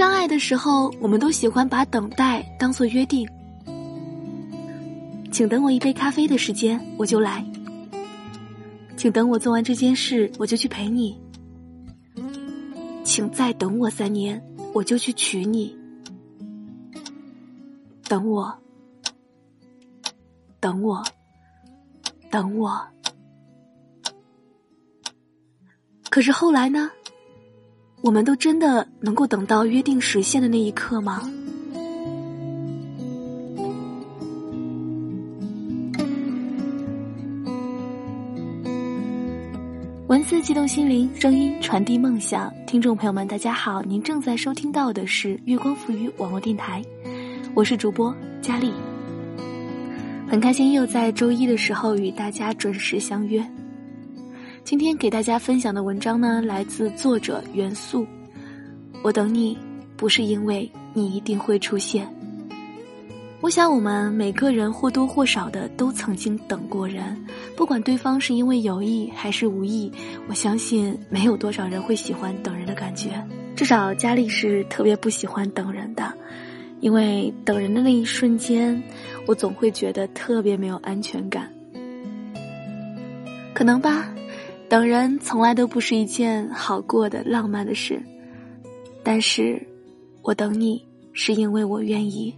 相爱的时候，我们都喜欢把等待当做约定。请等我一杯咖啡的时间，我就来。请等我做完这件事，我就去陪你。请再等我三年，我就去娶你。等我，等我，等我。可是后来呢？我们都真的能够等到约定实现的那一刻吗？文字激动心灵，声音传递梦想。听众朋友们，大家好，您正在收听到的是月光浮语网络电台，我是主播佳丽。很开心又在周一的时候与大家准时相约。今天给大家分享的文章呢，来自作者元素。我等你，不是因为你一定会出现。我想，我们每个人或多或少的都曾经等过人，不管对方是因为有意还是无意。我相信，没有多少人会喜欢等人的感觉。至少佳丽是特别不喜欢等人的，因为等人的那一瞬间，我总会觉得特别没有安全感。可能吧。等人从来都不是一件好过的浪漫的事，但是，我等你是因为我愿意。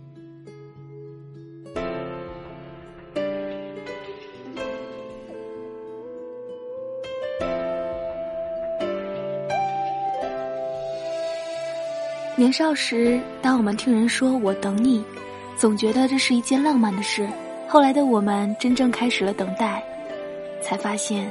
年少时，当我们听人说我等你，总觉得这是一件浪漫的事。后来的我们真正开始了等待，才发现。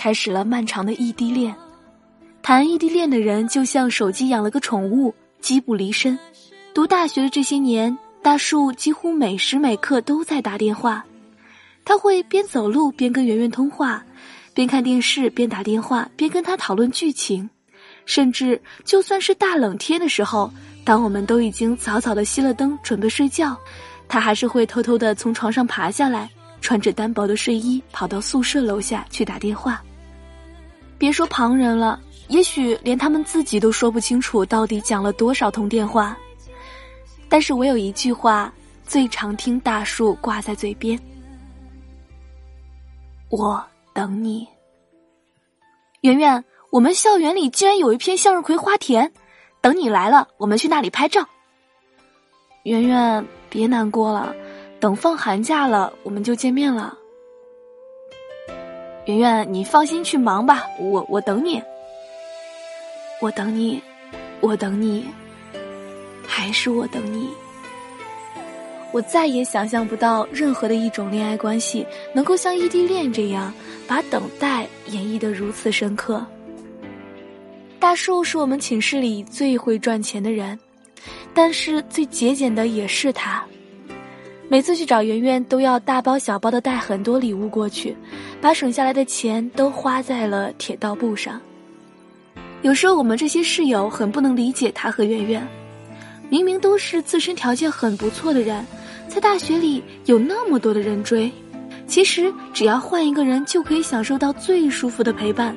开始了漫长的异地恋。谈异地恋的人就像手机养了个宠物，机不离身。读大学的这些年，大树几乎每时每刻都在打电话。他会边走路边跟圆圆通话，边看电视边打电话，边跟他讨论剧情。甚至就算是大冷天的时候，当我们都已经早早的熄了灯准备睡觉，他还是会偷偷的从床上爬下来。穿着单薄的睡衣跑到宿舍楼下去打电话。别说旁人了，也许连他们自己都说不清楚到底讲了多少通电话。但是我有一句话最常听大树挂在嘴边：我等你。圆圆，我们校园里竟然有一片向日葵花田，等你来了，我们去那里拍照。圆圆，别难过了。等放寒假了，我们就见面了。圆圆，你放心去忙吧，我我等你。我等你，我等你，还是我等你。我再也想象不到任何的一种恋爱关系能够像异地恋这样，把等待演绎的如此深刻。大树是我们寝室里最会赚钱的人，但是最节俭的也是他。每次去找圆圆，都要大包小包的带很多礼物过去，把省下来的钱都花在了铁道部上。有时候我们这些室友很不能理解他和圆圆，明明都是自身条件很不错的人，在大学里有那么多的人追，其实只要换一个人就可以享受到最舒服的陪伴。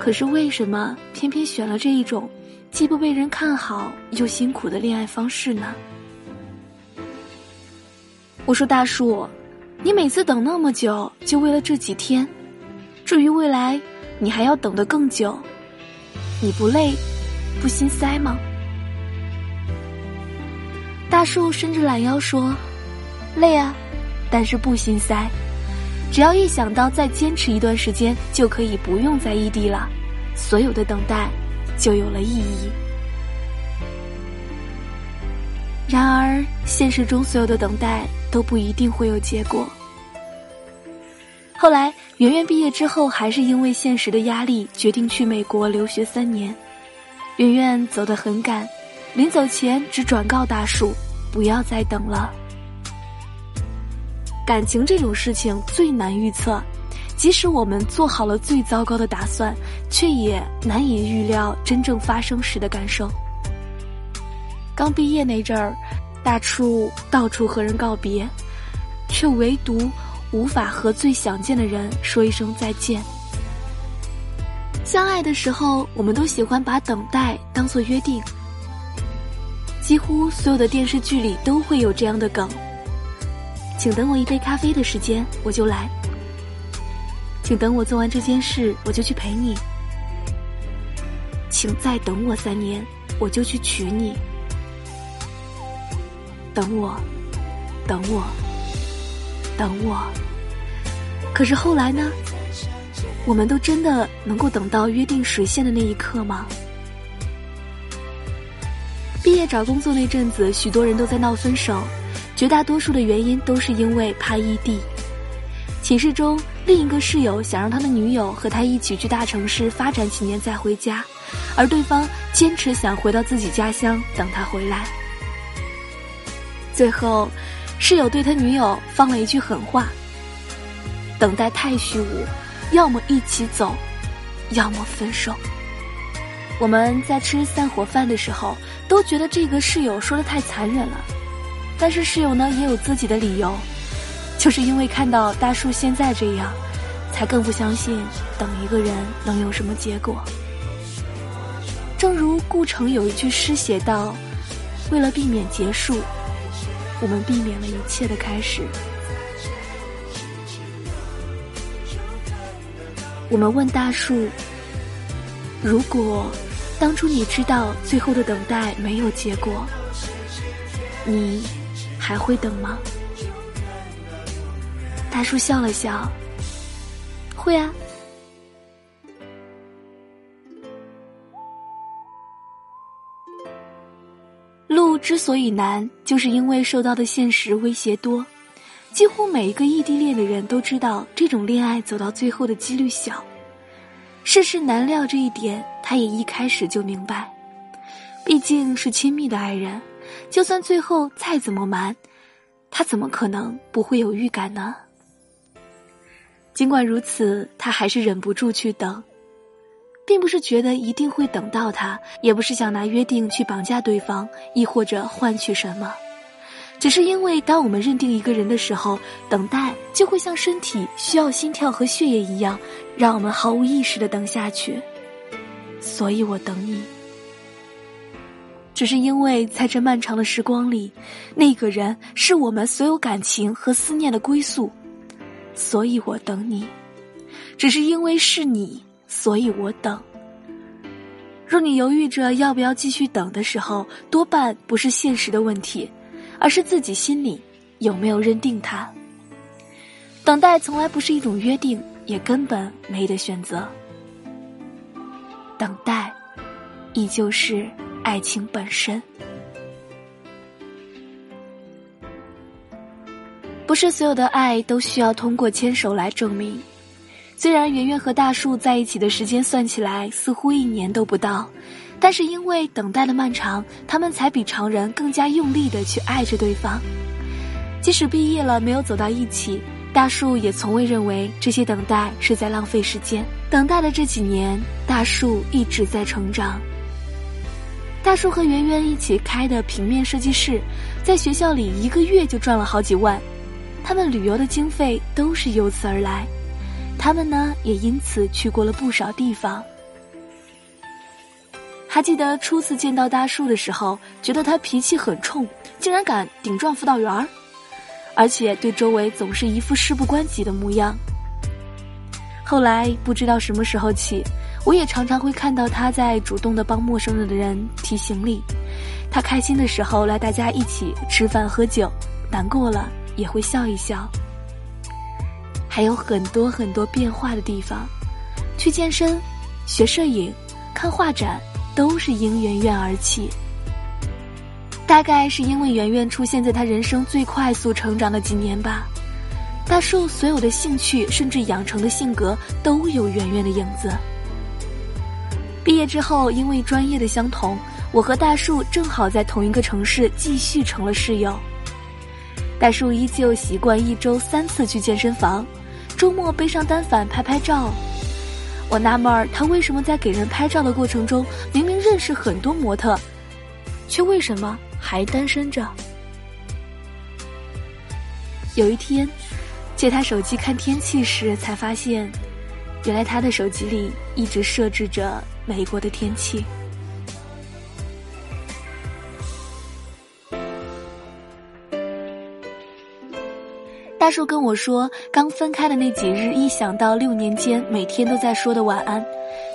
可是为什么偏偏选了这一种既不被人看好又辛苦的恋爱方式呢？我说大树，你每次等那么久，就为了这几天？至于未来，你还要等得更久，你不累，不心塞吗？大树伸着懒腰说：“累啊，但是不心塞。只要一想到再坚持一段时间，就可以不用再异地了，所有的等待就有了意义。”然而，现实中所有的等待。都不一定会有结果。后来，圆圆毕业之后，还是因为现实的压力，决定去美国留学三年。圆圆走得很赶，临走前只转告大树，不要再等了。感情这种事情最难预测，即使我们做好了最糟糕的打算，却也难以预料真正发生时的感受。刚毕业那阵儿，大处到处和人告别，却唯独无法和最想见的人说一声再见。相爱的时候，我们都喜欢把等待当做约定，几乎所有的电视剧里都会有这样的梗。请等我一杯咖啡的时间，我就来。请等我做完这件事，我就去陪你。请再等我三年，我就去娶你。等我，等我，等我。可是后来呢？我们都真的能够等到约定实现的那一刻吗？毕业找工作那阵子，许多人都在闹分手。绝大多数的原因都是因为怕异地。寝室中另一个室友想让他的女友和他一起去大城市发展几年再回家，而对方坚持想回到自己家乡等他回来。最后，室友对他女友放了一句狠话：“等待太虚无，要么一起走，要么分手。”我们在吃散伙饭的时候都觉得这个室友说的太残忍了。但是室友呢也有自己的理由，就是因为看到大树现在这样，才更不相信等一个人能有什么结果。正如顾城有一句诗写道：“为了避免结束，我们避免了一切的开始。”我们问大树：“如果当初你知道最后的等待没有结果，你？”还会等吗？大叔笑了笑，会啊。之所以难，就是因为受到的现实威胁多。几乎每一个异地恋的人都知道，这种恋爱走到最后的几率小。世事难料这一点，他也一开始就明白。毕竟是亲密的爱人。就算最后再怎么瞒，他怎么可能不会有预感呢？尽管如此，他还是忍不住去等，并不是觉得一定会等到他，也不是想拿约定去绑架对方，亦或者换取什么，只是因为当我们认定一个人的时候，等待就会像身体需要心跳和血液一样，让我们毫无意识的等下去。所以我等你。只是因为在这漫长的时光里，那个人是我们所有感情和思念的归宿，所以我等你。只是因为是你，所以我等。若你犹豫着要不要继续等的时候，多半不是现实的问题，而是自己心里有没有认定他。等待从来不是一种约定，也根本没得选择。等待，依旧是。爱情本身，不是所有的爱都需要通过牵手来证明。虽然圆圆和大树在一起的时间算起来似乎一年都不到，但是因为等待的漫长，他们才比常人更加用力的去爱着对方。即使毕业了没有走到一起，大树也从未认为这些等待是在浪费时间。等待的这几年，大树一直在成长。大叔和圆圆一起开的平面设计室，在学校里一个月就赚了好几万，他们旅游的经费都是由此而来，他们呢也因此去过了不少地方。还记得初次见到大树的时候，觉得他脾气很冲，竟然敢顶撞辅导员儿，而且对周围总是一副事不关己的模样。后来不知道什么时候起。我也常常会看到他在主动的帮陌生人的人提行李，他开心的时候来大家一起吃饭喝酒，难过了也会笑一笑。还有很多很多变化的地方，去健身、学摄影、看画展，都是因圆圆而起。大概是因为圆圆出现在他人生最快速成长的几年吧，大树所有的兴趣甚至养成的性格都有圆圆的影子。毕业之后，因为专业的相同，我和大树正好在同一个城市，继续成了室友。大树依旧习惯一周三次去健身房，周末背上单反拍拍照。我纳闷儿，他为什么在给人拍照的过程中，明明认识很多模特，却为什么还单身着？有一天，借他手机看天气时，才发现，原来他的手机里一直设置着美国的天气。大树跟我说，刚分开的那几日，一想到六年间每天都在说的晚安，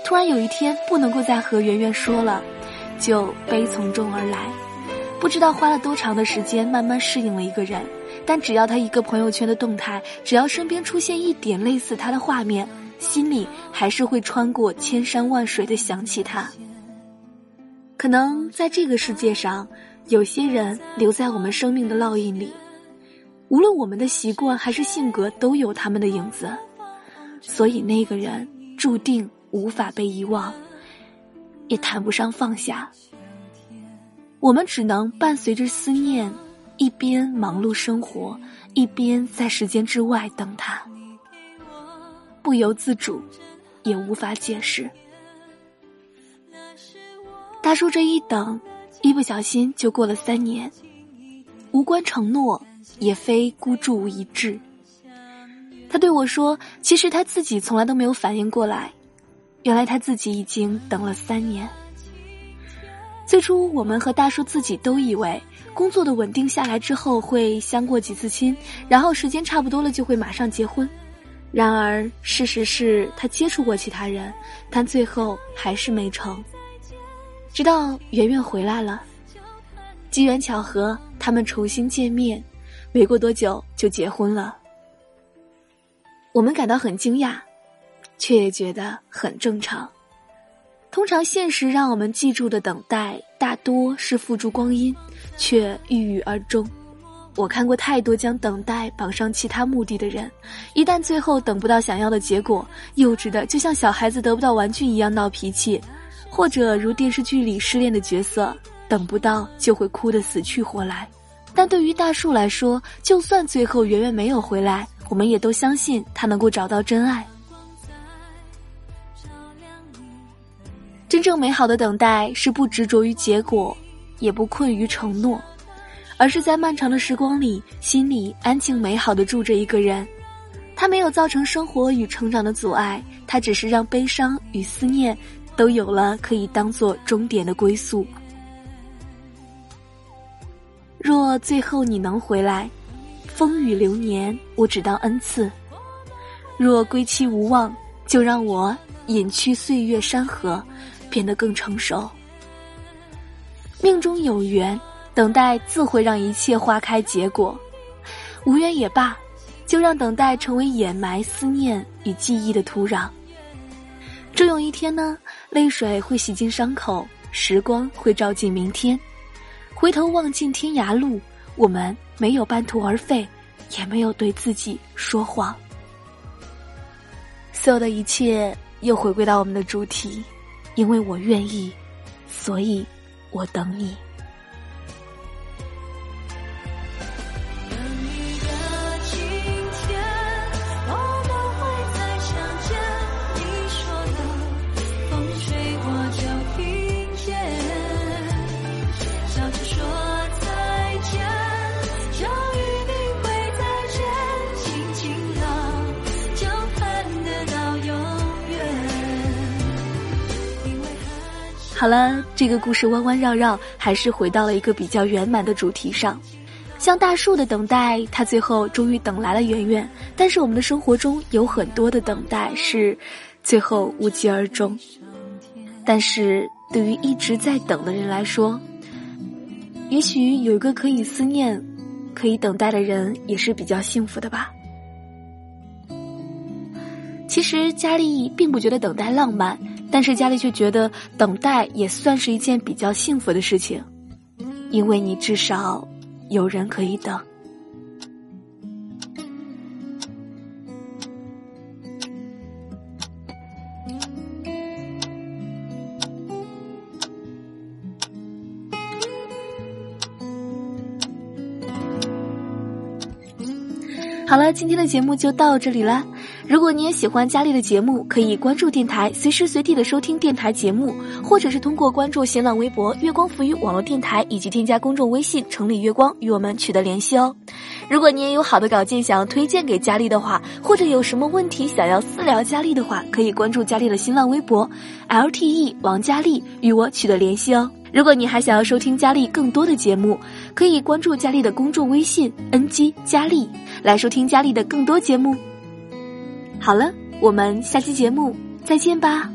突然有一天不能够再和圆圆说了，就悲从中而来。不知道花了多长的时间，慢慢适应了一个人，但只要他一个朋友圈的动态，只要身边出现一点类似他的画面，心里还是会穿过千山万水的想起他。可能在这个世界上，有些人留在我们生命的烙印里。无论我们的习惯还是性格，都有他们的影子，所以那个人注定无法被遗忘，也谈不上放下。我们只能伴随着思念，一边忙碌生活，一边在时间之外等他，不由自主，也无法解释。大叔这一等，一不小心就过了三年，无关承诺。也非孤注一掷。他对我说：“其实他自己从来都没有反应过来，原来他自己已经等了三年。最初，我们和大叔自己都以为工作的稳定下来之后会相过几次亲，然后时间差不多了就会马上结婚。然而，事实是他接触过其他人，但最后还是没成。直到圆圆回来了，机缘巧合，他们重新见面。”没过多久就结婚了，我们感到很惊讶，却也觉得很正常。通常现实让我们记住的等待，大多是付诸光阴，却郁郁而终。我看过太多将等待绑上其他目的的人，一旦最后等不到想要的结果，幼稚的就像小孩子得不到玩具一样闹脾气，或者如电视剧里失恋的角色，等不到就会哭得死去活来。但对于大树来说，就算最后圆圆没有回来，我们也都相信他能够找到真爱。真正美好的等待是不执着于结果，也不困于承诺，而是在漫长的时光里，心里安静美好的住着一个人。他没有造成生活与成长的阻碍，他只是让悲伤与思念都有了可以当做终点的归宿。若最后你能回来，风雨流年我只当恩赐；若归期无望，就让我隐去岁月山河，变得更成熟。命中有缘，等待自会让一切花开结果；无缘也罢，就让等待成为掩埋思念与记忆的土壤。终有一天呢，泪水会洗净伤口，时光会照进明天。回头望尽天涯路，我们没有半途而废，也没有对自己说谎。所有的一切又回归到我们的主题，因为我愿意，所以我等你。好了，这个故事弯弯绕绕，还是回到了一个比较圆满的主题上。像大树的等待，他最后终于等来了圆圆。但是我们的生活中有很多的等待是最后无疾而终。但是对于一直在等的人来说，也许有一个可以思念、可以等待的人，也是比较幸福的吧。其实佳丽并不觉得等待浪漫。但是家里却觉得等待也算是一件比较幸福的事情，因为你至少有人可以等。好了，今天的节目就到这里了。如果你也喜欢佳丽的节目，可以关注电台，随时随地的收听电台节目，或者是通过关注新浪微博“月光浮语网络电台”以及添加公众微信“城里月光”与我们取得联系哦。如果你也有好的稿件想要推荐给佳丽的话，或者有什么问题想要私聊佳丽的话，可以关注佳丽的新浪微博 “LTE 王佳丽”与我取得联系哦。如果你还想要收听佳丽更多的节目，可以关注佳丽的公众微信 “NG 佳丽”来收听佳丽的更多节目。好了，我们下期节目再见吧。